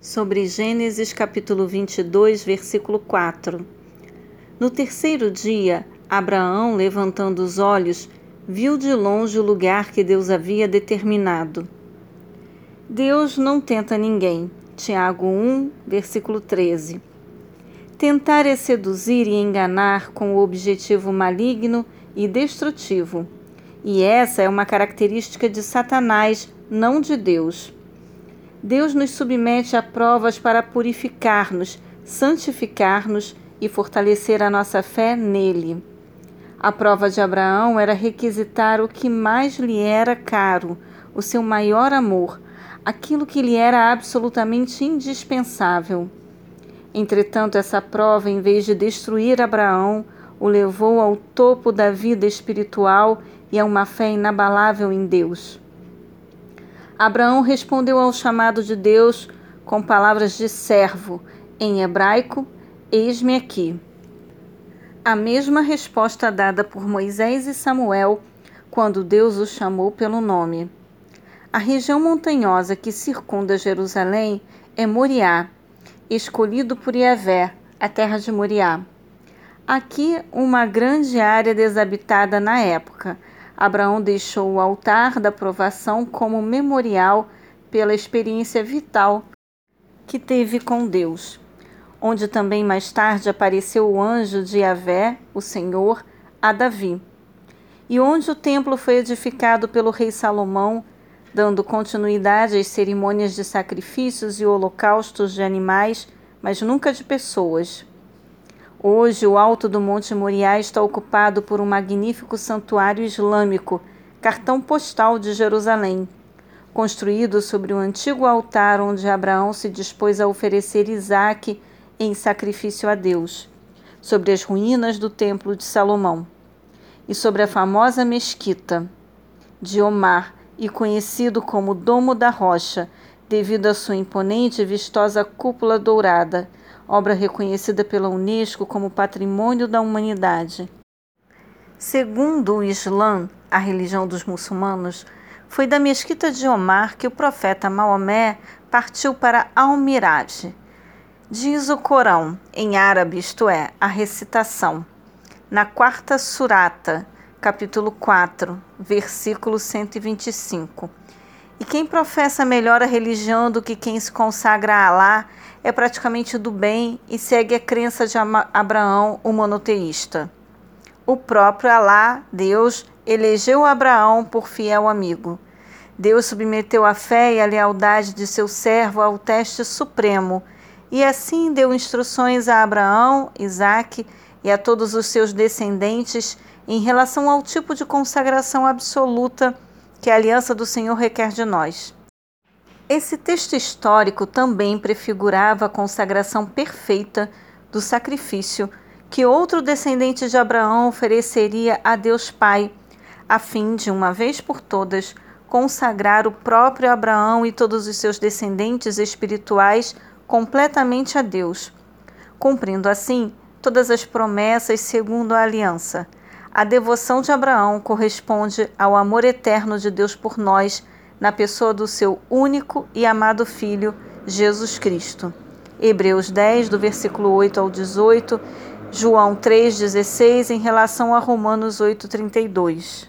sobre Gênesis capítulo 22, versículo 4. No terceiro dia, Abraão, levantando os olhos, viu de longe o lugar que Deus havia determinado. Deus não tenta ninguém. Tiago 1, versículo 13. Tentar é seduzir e enganar com o objetivo maligno e destrutivo. E essa é uma característica de Satanás, não de Deus. Deus nos submete a provas para purificar-nos, santificar-nos e fortalecer a nossa fé nele. A prova de Abraão era requisitar o que mais lhe era caro, o seu maior amor, aquilo que lhe era absolutamente indispensável. Entretanto, essa prova, em vez de destruir Abraão, o levou ao topo da vida espiritual e a uma fé inabalável em Deus. Abraão respondeu ao chamado de Deus com palavras de servo, em hebraico: Eis-me aqui. A mesma resposta dada por Moisés e Samuel quando Deus os chamou pelo nome. A região montanhosa que circunda Jerusalém é Moriá, escolhido por Yahvé, a terra de Moriá. Aqui, uma grande área desabitada na época, Abraão deixou o altar da provação como memorial pela experiência vital que teve com Deus, onde também mais tarde apareceu o anjo de Yahvé, o Senhor, a Davi, e onde o templo foi edificado pelo rei Salomão, dando continuidade às cerimônias de sacrifícios e holocaustos de animais, mas nunca de pessoas. Hoje, o alto do Monte Moriá está ocupado por um magnífico santuário islâmico, cartão postal de Jerusalém, construído sobre o antigo altar onde Abraão se dispôs a oferecer Isaque em sacrifício a Deus, sobre as ruínas do Templo de Salomão, e sobre a famosa mesquita de Omar, e conhecido como Domo da Rocha, devido à sua imponente e vistosa cúpula dourada obra reconhecida pela Unesco como Patrimônio da Humanidade. Segundo o Islã, a religião dos muçulmanos, foi da mesquita de Omar que o profeta Maomé partiu para Al-Miraj. Diz o Corão, em árabe, isto é, a recitação, na quarta surata, capítulo 4, versículo 125. E quem professa melhor a religião do que quem se consagra a Alá é praticamente do bem e segue a crença de Abraão, o monoteísta. O próprio Alá, Deus, elegeu Abraão por fiel amigo. Deus submeteu a fé e a lealdade de seu servo ao teste supremo e assim deu instruções a Abraão, Isaque e a todos os seus descendentes em relação ao tipo de consagração absoluta que a aliança do Senhor requer de nós. Esse texto histórico também prefigurava a consagração perfeita do sacrifício que outro descendente de Abraão ofereceria a Deus Pai, a fim de, uma vez por todas, consagrar o próprio Abraão e todos os seus descendentes espirituais completamente a Deus, cumprindo assim todas as promessas segundo a aliança. A devoção de Abraão corresponde ao amor eterno de Deus por nós na pessoa do seu único e amado Filho, Jesus Cristo. Hebreus 10, do versículo 8 ao 18, João 3,16, em relação a Romanos 8,32.